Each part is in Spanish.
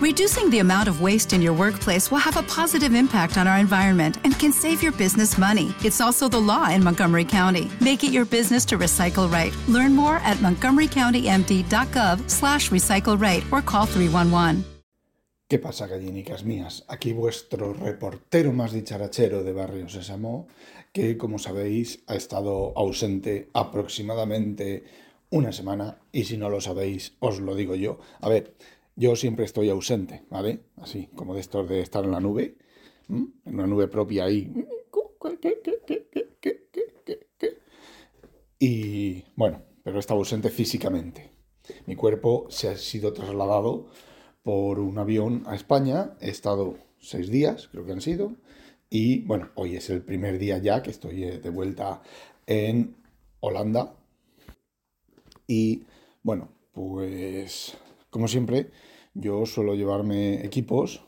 Reducing the amount of waste in your workplace will have a positive impact on our environment and can save your business money. It's also the law in Montgomery County. Make it your business to recycle right. Learn more at montgomerycountymd.gov slash recycle right or call 311. ¿Qué pasa, gallinicas mías? Aquí vuestro reportero más dicharachero de Barrio Sésamo, que como sabéis ha estado ausente aproximadamente una semana y si no lo sabéis os lo digo yo. A ver, yo siempre estoy ausente, ¿vale? Así, como de esto de estar en la nube, en una nube propia ahí. Y bueno, pero he estado ausente físicamente. Mi cuerpo se ha sido trasladado por un avión a España. He estado seis días, creo que han sido. Y bueno, hoy es el primer día ya que estoy de vuelta en Holanda. Y bueno, pues como siempre, yo suelo llevarme equipos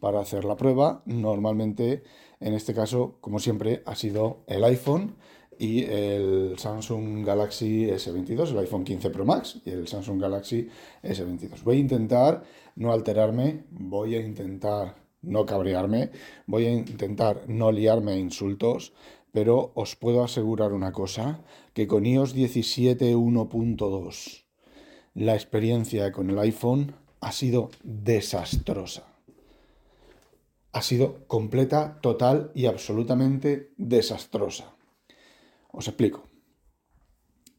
para hacer la prueba. Normalmente, en este caso, como siempre, ha sido el iPhone y el Samsung Galaxy S22, el iPhone 15 Pro Max y el Samsung Galaxy S22. Voy a intentar no alterarme, voy a intentar no cabrearme, voy a intentar no liarme a insultos, pero os puedo asegurar una cosa, que con iOS 17 1.2 la experiencia con el iPhone ha sido desastrosa. Ha sido completa, total y absolutamente desastrosa. Os explico.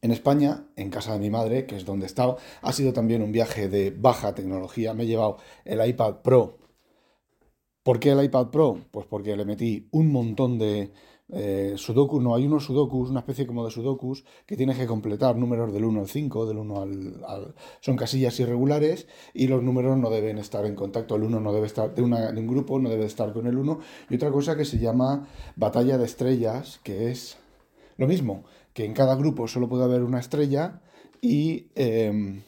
En España, en casa de mi madre, que es donde he estado, ha sido también un viaje de baja tecnología. Me he llevado el iPad Pro. ¿Por qué el iPad Pro? Pues porque le metí un montón de, eh, sudoku, no, hay unos sudokus, una especie como de sudokus, que tienes que completar números del 1 al 5, del 1 al, Son casillas irregulares y los números no deben estar en contacto. El 1 no debe estar, de, de un grupo no debe estar con el 1. Y otra cosa que se llama batalla de estrellas, que es lo mismo, que en cada grupo solo puede haber una estrella y... Em,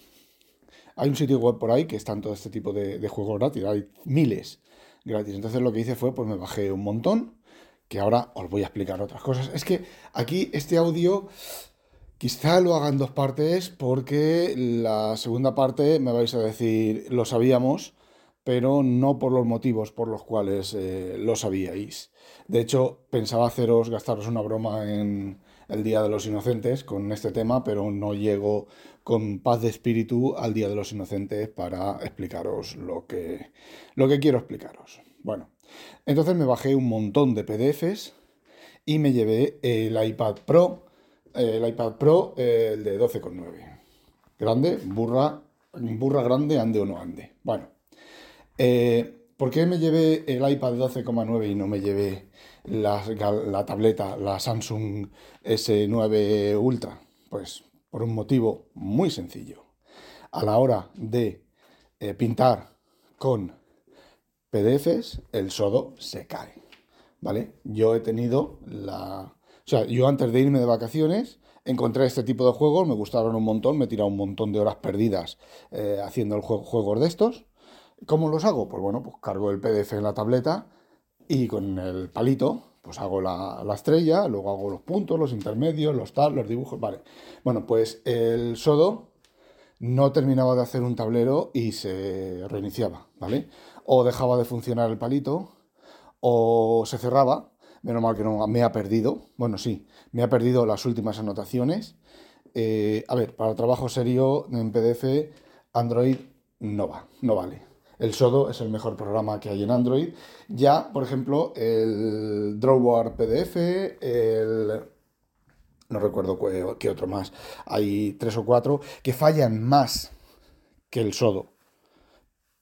hay un sitio web por ahí que están todo este tipo de, de juegos gratis, hay miles gratis. Entonces lo que hice fue, pues me bajé un montón, que ahora os voy a explicar otras cosas. Es que aquí este audio quizá lo haga en dos partes porque la segunda parte me vais a decir lo sabíamos, pero no por los motivos por los cuales eh, lo sabíais. De hecho, pensaba haceros, gastaros una broma en el Día de los Inocentes con este tema, pero no llego con paz de espíritu al Día de los Inocentes para explicaros lo que, lo que quiero explicaros. Bueno, entonces me bajé un montón de PDFs y me llevé el iPad Pro, el iPad Pro, el de 12,9. Grande, burra, burra grande, ande o no ande. Bueno, eh, ¿por qué me llevé el iPad de 12,9 y no me llevé la, tableta, la Samsung S9 Ultra? Pues por un motivo muy sencillo. A la hora de eh, pintar con PDFs, el sodo se cae. ¿Vale? Yo he tenido la. O sea, yo antes de irme de vacaciones encontré este tipo de juegos, me gustaron un montón, me he tirado un montón de horas perdidas eh, haciendo el juego, juegos de estos. ¿Cómo los hago? Pues bueno, pues cargo el PDF en la tableta y con el palito, pues hago la, la estrella, luego hago los puntos, los intermedios, los tal, los dibujos, vale. Bueno, pues el sodo no terminaba de hacer un tablero y se reiniciaba, ¿vale? O dejaba de funcionar el palito, o se cerraba, menos mal que no me ha perdido, bueno, sí, me ha perdido las últimas anotaciones. Eh, a ver, para trabajo serio en PDF, Android no va, no vale. El Sodo es el mejor programa que hay en Android. Ya, por ejemplo, el Drawboard PDF, el no recuerdo qué otro más, hay tres o cuatro, que fallan más que el sodo.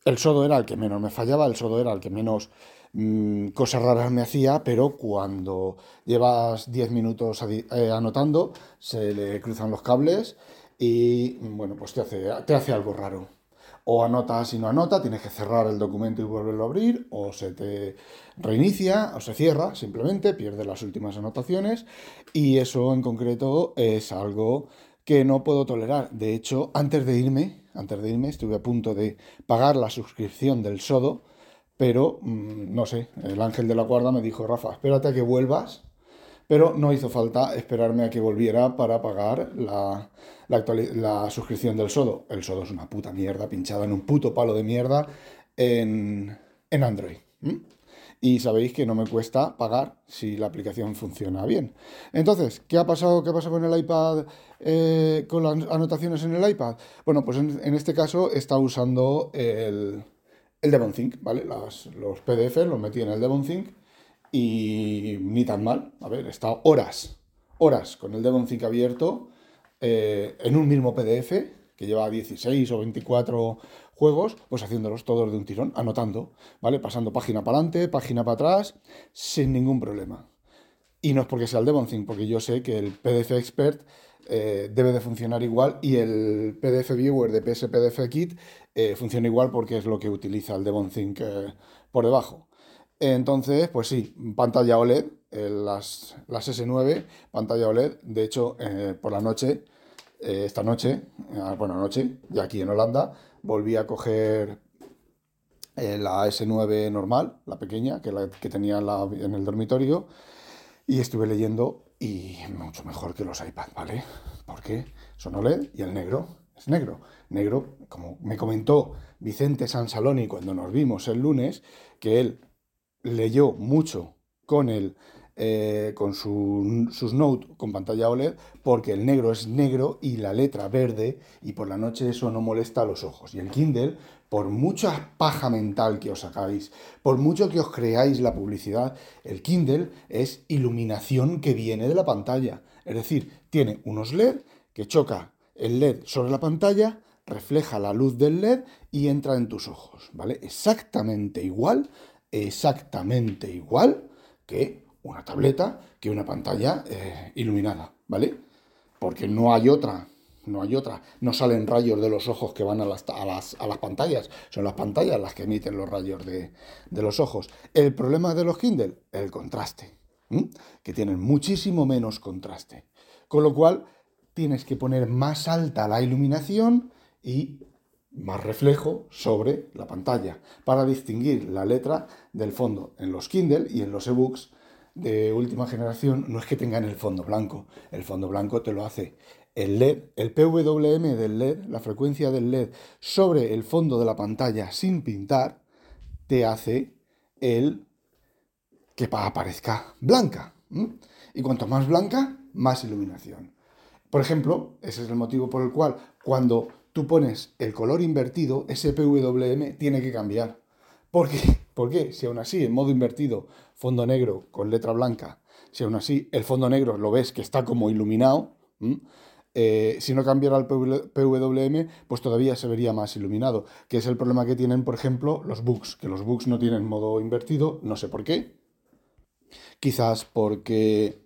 El sodo era el que menos me fallaba, el sodo era el que menos mm, cosas raras me hacía, pero cuando llevas 10 minutos eh, anotando, se le cruzan los cables y bueno, pues te hace, te hace algo raro. O anotas y no anota, tienes que cerrar el documento y volverlo a abrir, o se te reinicia o se cierra, simplemente pierde las últimas anotaciones y eso en concreto es algo que no puedo tolerar. De hecho, antes de irme, antes de irme estuve a punto de pagar la suscripción del Sodo, pero mm, no sé, el ángel de la guarda me dijo, Rafa, espérate a que vuelvas pero no hizo falta esperarme a que volviera para pagar la, la, suscripción del Sodo. El Sodo es una puta mierda, pinchada en un puto palo de mierda en, Android. Y sabéis que no me cuesta pagar si la aplicación funciona bien. Entonces, ¿qué ha pasado, qué pasa con el iPad, eh, con las anotaciones en el iPad? Bueno, pues en, este caso está usando el, el DevonThink, ¿vale? los PDF los metí en el DevonThink y ni tan mal. A ver, he estado horas, horas con el DevonThink abierto eh, en un mismo PDF que lleva 16 o 24 juegos, pues haciéndolos todos de un tirón, anotando, ¿vale? Pasando página para adelante, página para atrás, sin ningún problema. Y no es porque sea el DevonThink, porque yo sé que el PDF Expert eh, debe de funcionar igual y el PDF Viewer de PSPDF Kit eh, funciona igual porque es lo que utiliza el DevonThink eh, por debajo. Entonces, pues sí, pantalla OLED, las, las, S9, pantalla OLED. De hecho, por la noche, esta noche, bueno, anoche, ya aquí en Holanda, volví a coger la S9 normal, la pequeña, que tenía en el dormitorio, y estuve leyendo y mucho mejor que los iPad, ¿vale? Porque son OLED y el negro es negro. Negro, como me comentó Vicente Sansaloni cuando nos vimos el lunes, que él leyó mucho con el eh, con sus Note con pantalla OLED, porque el negro es negro y la letra verde, y por la noche eso no molesta a los ojos. Y el Kindle, por mucha paja mental que os sacáis, por mucho que os creáis la publicidad, el Kindle es iluminación que viene de la pantalla. Es decir, tiene unos LED que choca el LED sobre la pantalla, refleja la luz del LED y entra en tus ojos, ¿vale? Exactamente igual, exactamente igual que una tableta que una pantalla eh, iluminada, ¿vale? Porque no hay otra, no hay otra. No salen rayos de los ojos que van a las, a las, pantallas, son las pantallas las que emiten los rayos de, los ojos. El problema de los Kindle, el contraste, que tienen muchísimo menos contraste. Con lo cual, tienes que poner más alta la iluminación y más reflejo sobre la pantalla para distinguir la letra del fondo en los Kindle y en los ebooks de última generación no es que tengan el fondo blanco. El fondo blanco te lo hace el LED, el PWM del LED, la frecuencia del LED sobre el fondo de la pantalla sin pintar, te hace el que aparezca blanca. Y cuanto más blanca, más iluminación. Por ejemplo, ese es el motivo por el cual cuando tú pones el color invertido, ese PWM tiene que cambiar. ¿Por qué? ¿Por qué? Si aún así, en modo invertido, fondo negro con letra blanca, si aún así el fondo negro lo ves que está como iluminado, eh, si no cambiara el PWM, pues todavía se vería más iluminado, que es el problema que tienen, por ejemplo, los books, que los books no tienen modo invertido, no sé por qué. Quizás porque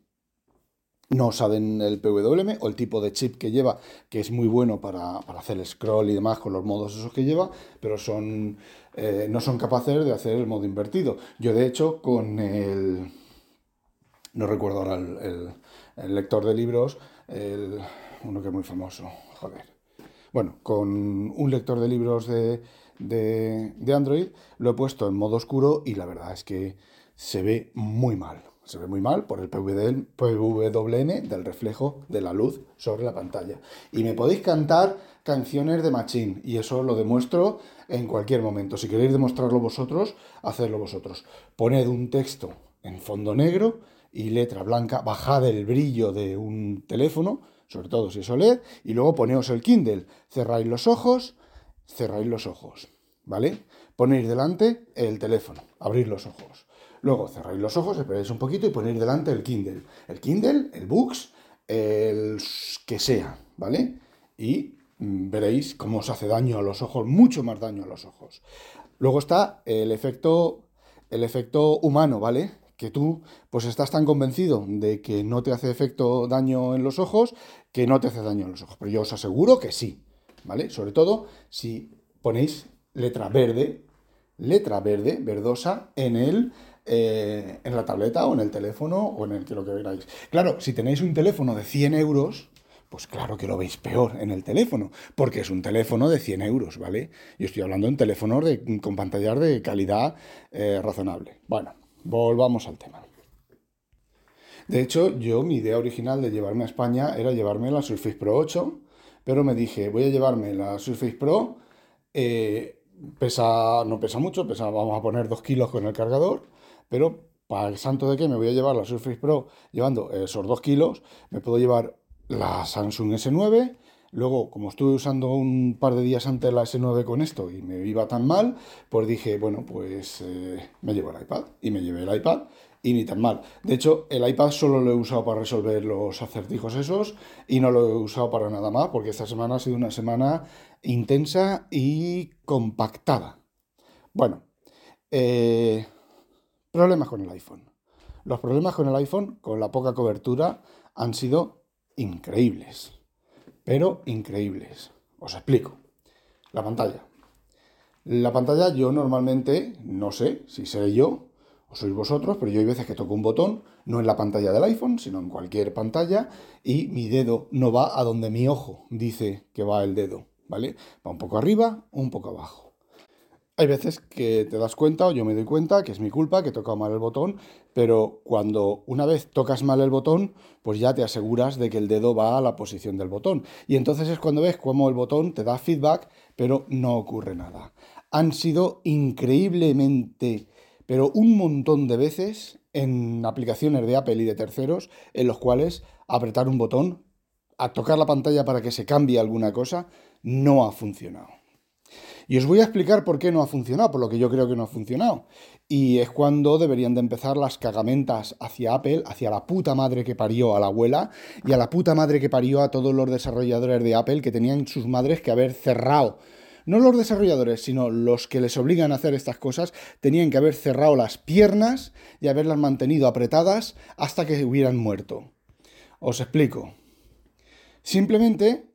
no saben el PWM o el tipo de chip que lleva, que es muy bueno para, hacer el scroll y demás con los modos esos que lleva, pero son, eh, no son capaces de hacer el modo invertido. Yo de hecho con el, no recuerdo ahora el, lector de libros, el, uno que es muy famoso, joder. Bueno, con un lector de libros de, de Android lo he puesto en modo oscuro y la verdad es que se ve muy mal se ve muy mal por el PWM del reflejo de la luz sobre la pantalla. Y me podéis cantar canciones de Machine y eso lo demuestro en cualquier momento. Si queréis demostrarlo vosotros, hacedlo vosotros. Poned un texto en fondo negro y letra blanca, bajad el brillo de un teléfono, sobre todo si es OLED, y luego poneos el Kindle. Cerráis los ojos, cerráis los ojos, ¿vale? Ponéis delante el teléfono, abrís los ojos Luego cerráis los ojos, esperáis un poquito y ponéis delante el Kindle. El Kindle, el Books, el que sea, ¿vale? Y mm, veréis cómo os hace daño a los ojos, mucho más daño a los ojos. Luego está el efecto, el efecto humano, ¿vale? Que tú pues estás tan convencido de que no te hace efecto daño en los ojos que no te hace daño en los ojos. Pero yo os aseguro que sí, ¿vale? Sobre todo si ponéis letra verde, letra verde, verdosa, en el eh, en la tableta o en el teléfono o en el que lo que veráis. Claro, si tenéis un teléfono de 100 euros, pues claro que lo veis peor en el teléfono, porque es un teléfono de 100 euros, ¿vale? Yo estoy hablando de un teléfono de, con pantallas de calidad eh, razonable. Bueno, volvamos al tema. De hecho, yo mi idea original de llevarme a España era llevarme la Surface Pro 8, pero me dije, voy a llevarme la Surface Pro eh, pesa, no pesa mucho, pesa, vamos a poner 2 kilos con el cargador, pero para el santo de que me voy a llevar la Surface Pro llevando esos 2 kilos, me puedo llevar la Samsung S9, Luego, como estuve usando un par de días antes la S9 con esto y me iba tan mal, pues dije, bueno, pues eh, me llevo el iPad. Y me llevé el iPad y ni tan mal. De hecho, el iPad solo lo he usado para resolver los acertijos esos y no lo he usado para nada más porque esta semana ha sido una semana intensa y compactada. Bueno, eh, problemas con el iPhone. Los problemas con el iPhone, con la poca cobertura, han sido increíbles pero increíbles. Os explico. La pantalla. La pantalla yo normalmente, no sé si seré yo o sois vosotros, pero yo hay veces que toco un botón, no en la pantalla del iPhone, sino en cualquier pantalla, y mi dedo no va a donde mi ojo dice que va el dedo, ¿vale? Va un poco arriba, un poco abajo. Hay veces que te das cuenta, o yo me doy cuenta, que es mi culpa, que he tocado mal el botón, pero cuando una vez tocas mal el botón, pues ya te aseguras de que el dedo va a la posición del botón. Y entonces es cuando ves cómo el botón te da feedback, pero no ocurre nada. Han sido increíblemente, pero un montón de veces en aplicaciones de Apple y de terceros, en los cuales apretar un botón, a tocar la pantalla para que se cambie alguna cosa, no ha funcionado. Y os voy a explicar por qué no ha funcionado, por lo que yo creo que no ha funcionado. Y es cuando deberían de empezar las cagamentas hacia Apple, hacia la puta madre que parió a la abuela y a la puta madre que parió a todos los desarrolladores de Apple que tenían sus madres que haber cerrado. No los desarrolladores, sino los que les obligan a hacer estas cosas, tenían que haber cerrado las piernas y haberlas mantenido apretadas hasta que hubieran muerto. Os explico. Simplemente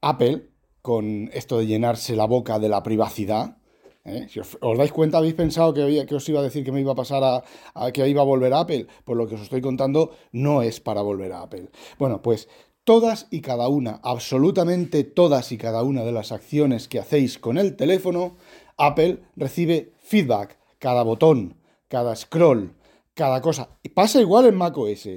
Apple con esto de llenarse la boca de la privacidad. ¿eh? Si os, dais cuenta, habéis pensado que, os iba a decir que me iba a pasar a, que iba a volver a Apple. Por lo que os estoy contando, no es para volver a Apple. Bueno, pues todas y cada una, absolutamente todas y cada una de las acciones que hacéis con el teléfono, Apple recibe feedback. Cada botón, cada scroll, cada cosa. Y pasa igual en macOS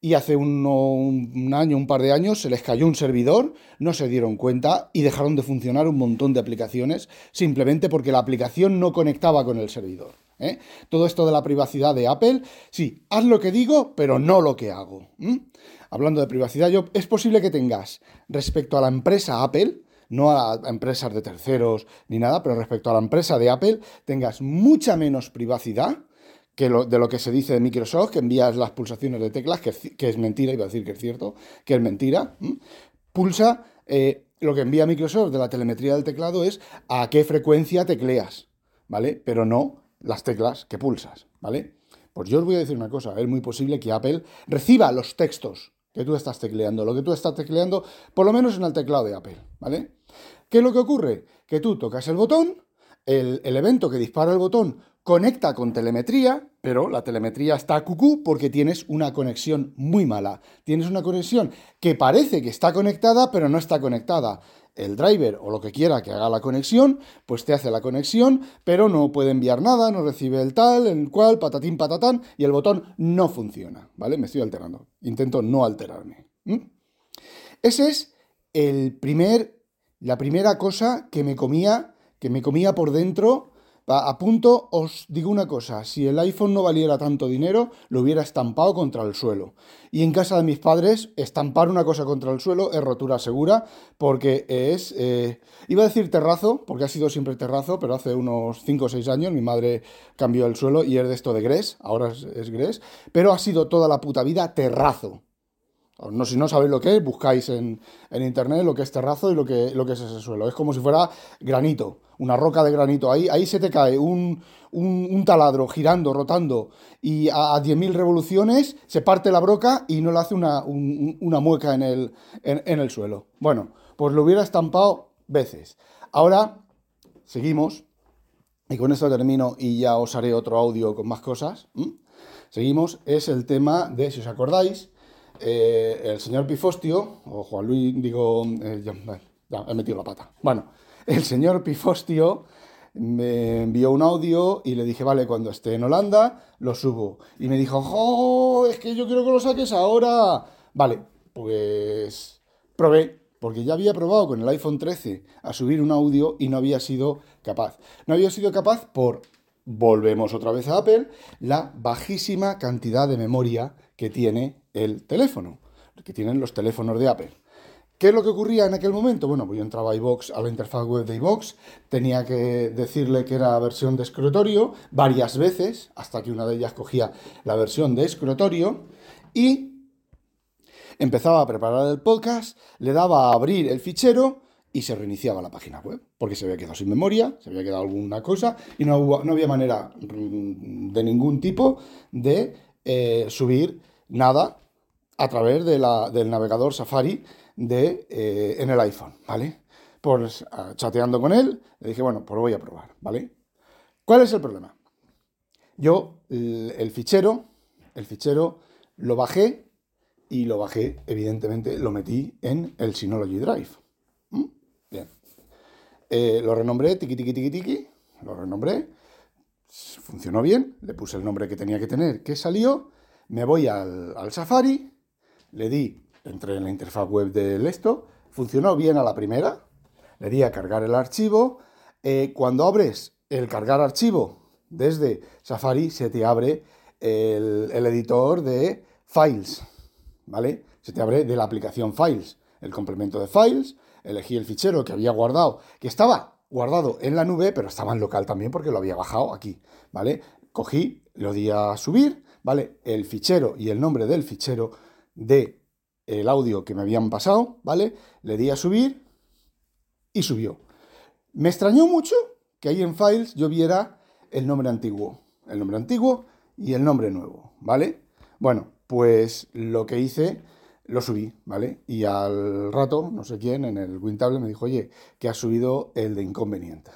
y hace un, año, un par de años, se les cayó un servidor, no se dieron cuenta y dejaron de funcionar un montón de aplicaciones simplemente porque la aplicación no conectaba con el servidor. ¿eh? Todo esto de la privacidad de Apple, sí, haz lo que digo, pero no lo que hago. Hablando de privacidad, yo, es posible que tengas respecto a la empresa Apple, no a empresas de terceros ni nada, pero respecto a la empresa de Apple, tengas mucha menos privacidad de lo que se dice de Microsoft, que envías las pulsaciones de teclas, que, es mentira, iba a decir que es cierto, que es mentira, pulsa, eh, lo que envía Microsoft de la telemetría del teclado es a qué frecuencia tecleas, ¿vale? Pero no las teclas que pulsas, ¿vale? Pues yo os voy a decir una cosa, es muy posible que Apple reciba los textos que tú estás tecleando, lo que tú estás tecleando, por lo menos en el teclado de Apple, ¿vale? ¿Qué es lo que ocurre? Que tú tocas el botón, el, evento que dispara el botón conecta con telemetría, pero la telemetría está a cucú porque tienes una conexión muy mala. Tienes una conexión que parece que está conectada, pero no está conectada. El driver o lo que quiera que haga la conexión, pues te hace la conexión, pero no puede enviar nada, no recibe el tal, el cual, patatín, patatán, y el botón no funciona, ¿vale? Me estoy alterando. Intento no alterarme. Ese es el primer, la primera cosa que me comía, que me comía por dentro a punto os digo una cosa, si el iPhone no valiera tanto dinero, lo hubiera estampado contra el suelo. Y en casa de mis padres, estampar una cosa contra el suelo es rotura segura, porque es, eh, iba a decir terrazo, porque ha sido siempre terrazo, pero hace unos 5 o 6 años mi madre cambió el suelo y es de esto de Gres, ahora es, es Gres, pero ha sido toda la puta vida terrazo. No, si no sabéis lo que es, buscáis en, internet lo que es terrazo y lo que, lo que es ese suelo. Es como si fuera granito, una roca de granito. Ahí, ahí se te cae un, taladro girando, rotando, y a, 10.000 revoluciones se parte la broca y no le hace una, mueca en el, en, el, suelo. Bueno, pues lo hubiera estampado veces. Ahora, seguimos, y con esto termino y ya os haré otro audio con más cosas. Seguimos, es el tema de, si os acordáis, eh, el señor Pifostio, o Juan Luis, digo, eh, ya, he metido la pata. Bueno, el señor Pifostio me envió un audio y le dije, vale, cuando esté en Holanda, lo subo. Y me dijo, ¡oh! Es que yo quiero que lo saques ahora. Vale, pues probé, porque ya había probado con el iPhone 13 a subir un audio y no había sido capaz. No había sido capaz por, volvemos otra vez a Apple, la bajísima cantidad de memoria que tiene el teléfono, que tienen los teléfonos de Apple. ¿Qué es lo que ocurría en aquel momento? Bueno, pues yo entraba a iVox, a la interfaz web de iVox, tenía que decirle que era versión de escritorio varias veces, hasta que una de ellas cogía la versión de escritorio, y empezaba a preparar el podcast, le daba a abrir el fichero y se reiniciaba la página web, porque se había quedado sin memoria, se había quedado alguna cosa y no, no había manera mm, de ningún tipo de eh, subir nada a través de la, del navegador Safari de, eh, en el iPhone, ¿vale? Pues ah, chateando con él, le dije, bueno, pues voy a probar, ¿vale? ¿Cuál es el problema? Yo el fichero, el fichero lo bajé y lo bajé, evidentemente, lo metí en el Synology Drive. Bien. Eh, lo renombré, tiki tiki tiki tiki, lo renombré, funcionó bien, le puse el nombre que tenía que tener, que salió, me voy al, Safari, le di, entré en la interfaz web del esto, funcionó bien a la primera, le di a cargar el archivo, eh, cuando abres el cargar archivo desde Safari se te abre el editor de files. ¿vale? Se te abre de la aplicación Files, el complemento de Files, elegí el fichero que había guardado, que estaba guardado en la nube, pero estaba en local también porque lo había bajado aquí, ¿vale? Cogí, lo di a subir, ¿vale? El fichero y el nombre del fichero de el audio que me habían pasado, ¿vale? Le di a subir y subió. Me extrañó mucho que ahí en Files yo viera el nombre antiguo, el nombre antiguo y el nombre nuevo, ¿vale? Bueno, pues lo que hice, lo subí, ¿vale? Y al rato, no sé quién, en el Wintable me dijo, oye, que has subido el de inconveniente.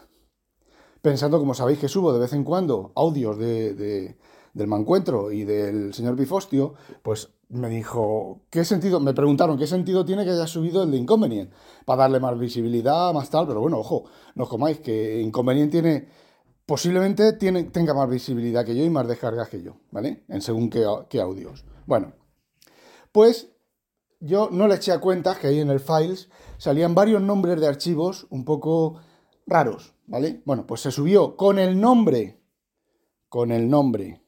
Pensando, como sabéis que subo de vez en cuando audios de, del mancuentro y del señor Bifostio, pues me dijo, ¿qué sentido? Me preguntaron, ¿qué sentido tiene que haya subido el de Inconvenient? Para darle más visibilidad, más tal, pero bueno, ojo, no os comáis, que Inconvenient tiene posiblemente tiene, tenga más visibilidad que yo y más descargas que yo, ¿vale? En según qué, qué audios. Bueno, pues yo no le eché a cuenta que ahí en el files salían varios nombres de archivos un poco raros, ¿vale? Bueno, pues se subió con el nombre, con el nombre,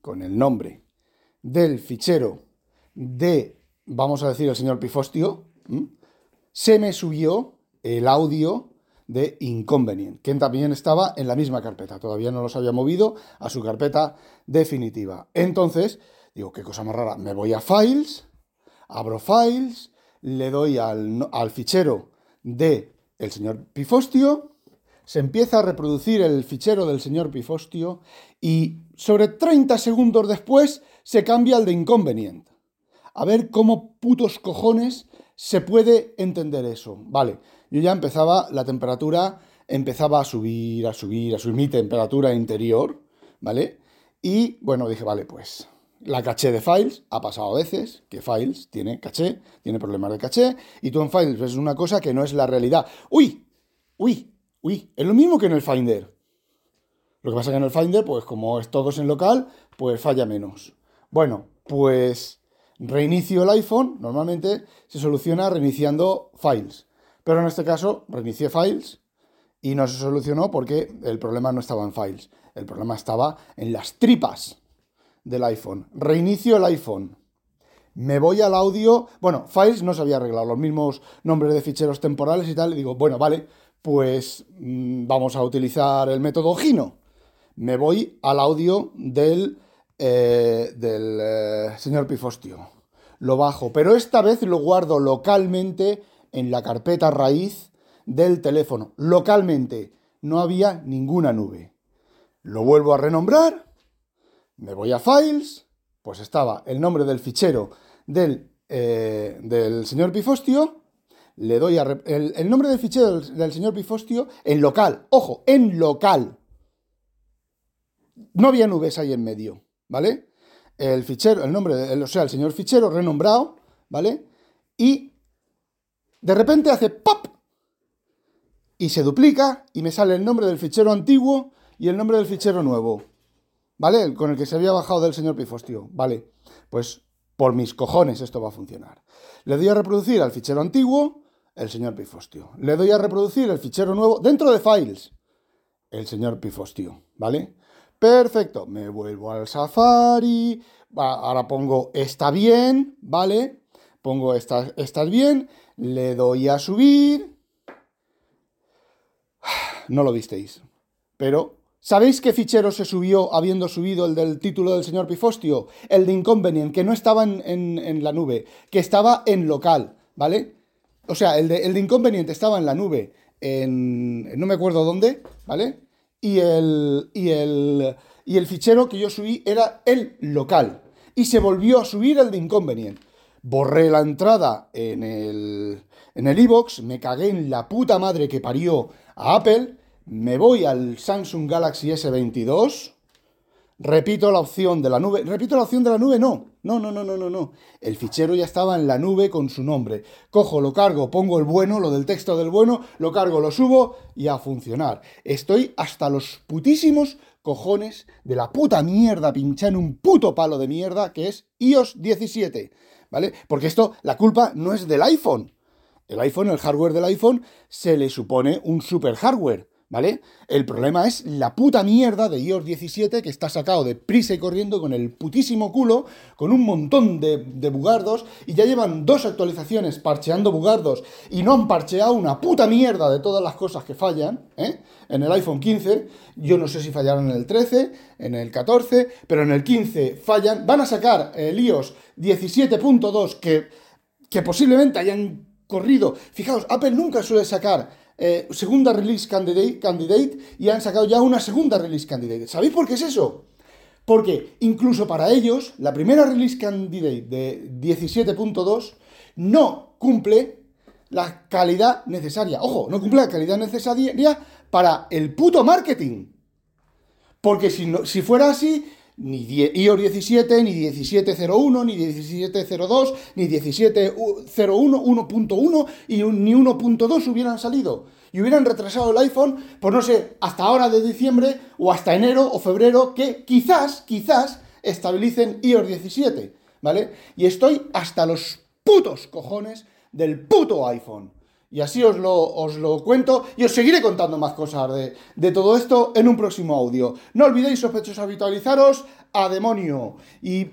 con el nombre del fichero de, vamos a decir, el señor Pifostio, se me subió el audio de Inconvenient, que también estaba en la misma carpeta, todavía no los había movido a su carpeta definitiva. Entonces, Digo, qué cosa más rara. Me voy a Files, abro Files, le doy al, fichero de el señor Pifostio, se empieza a reproducir el fichero del señor Pifostio y sobre 30 segundos después se cambia al de Inconvenient. A ver cómo putos cojones se puede entender eso. Vale, yo ya empezaba, la temperatura empezaba a subir, a subir, a subir mi temperatura interior, ¿vale? Y bueno, dije, vale, pues la caché de Files ha pasado a veces que Files tiene caché, tiene problemas de caché, y tú en Files ves una cosa que no es la realidad. ¡Uy! ¡Uy! ¡Uy! Es lo mismo que en el Finder. Lo que pasa es que en el Finder, pues como es todo en local, pues falla menos. Bueno, pues reinicio el iPhone, normalmente se soluciona reiniciando Files. Pero en este caso, reinicié Files y no se solucionó porque el problema no estaba en Files. El problema estaba en las tripas del iPhone. Reinicio el iPhone. Me voy al audio. Bueno, Files no se había arreglado, los mismos nombres de ficheros temporales y tal. Y digo, bueno, vale, pues mm, vamos a utilizar el método Gino. Me voy al audio del, eh, del eh, señor Pifostio. Lo bajo, pero esta vez lo guardo localmente en la carpeta raíz del teléfono. Localmente. No había ninguna nube. Lo vuelvo a renombrar me voy a Files, pues estaba el nombre del fichero del, eh, del señor Pifostio, le doy a el, nombre del fichero del, señor Pifostio en local, ojo, en local. No había nubes ahí en medio, ¿vale? El fichero, el nombre, o sea, el señor fichero renombrado, ¿vale? Y de repente hace pop y se duplica y me sale el nombre del fichero antiguo y el nombre del fichero nuevo. ¿vale? Con el que se había bajado del señor Pifostio, ¿vale? Pues por mis cojones esto va a funcionar. Le doy a reproducir al fichero antiguo, el señor Pifostio. Le doy a reproducir el fichero nuevo dentro de files, el señor Pifostio, ¿vale? Perfecto, me vuelvo al Safari, ahora pongo está bien, ¿vale? Pongo está, está bien, le doy a subir. No lo visteis, pero ¿Sabéis qué fichero se subió habiendo subido el del título del señor Pifostio? El de Inconvenient, que no estaba en, la nube, que estaba en local, ¿vale? O sea, el de, el de Inconvenient estaba en la nube, en, no me acuerdo dónde, ¿vale? Y el, y, el, y el fichero que yo subí era el local. Y se volvió a subir el de Inconvenient. Borré la entrada en el en el iBox, me cagué en la puta madre que parió a Apple me voy al Samsung Galaxy S22, repito la opción de la nube, repito la opción de la nube, no, no, no, no, no, no, no, el fichero ya estaba en la nube con su nombre, cojo, lo cargo, pongo el bueno, lo del texto del bueno, lo cargo, lo subo y a funcionar. Estoy hasta los putísimos cojones de la puta mierda pinchada en un puto palo de mierda que es iOS 17, ¿vale? Porque esto, la culpa no es del iPhone. El iPhone, el hardware del iPhone, se le supone un super hardware. ¿Vale? El problema es la puta mierda de iOS 17 que está sacado de prisa y corriendo con el putísimo culo, con un montón de, bugardos, y ya llevan dos actualizaciones parcheando bugardos y no han parcheado una puta mierda de todas las cosas que fallan, ¿eh? En el iPhone 15, yo no sé si fallaron en el 13, en el 14, pero en el 15 fallan. Van a sacar el iOS 17.2 que, que posiblemente hayan corrido. Fijaos, Apple nunca suele sacar eh, segunda release candidate, y han sacado ya una segunda release candidate. ¿Sabéis por qué es eso? Porque incluso para ellos, la primera release candidate de 17.2 no cumple la calidad necesaria. Ojo, no cumple la calidad necesaria para el puto marketing. Porque si, no, si fuera así, ni iOS 17, ni 17.01, ni 17.02, ni 17.01, 1.1 y ni 1.2 hubieran salido. Y hubieran retrasado el iPhone, por no sé, hasta ahora de diciembre o hasta enero o febrero, que quizás, quizás estabilicen iOS 17, ¿vale? Y estoy hasta los putos cojones del puto iPhone. Y así os lo, os lo cuento y os seguiré contando más cosas de, todo esto en un próximo audio. No olvidéis, sospechosos, habitualizaros a demonio. Y...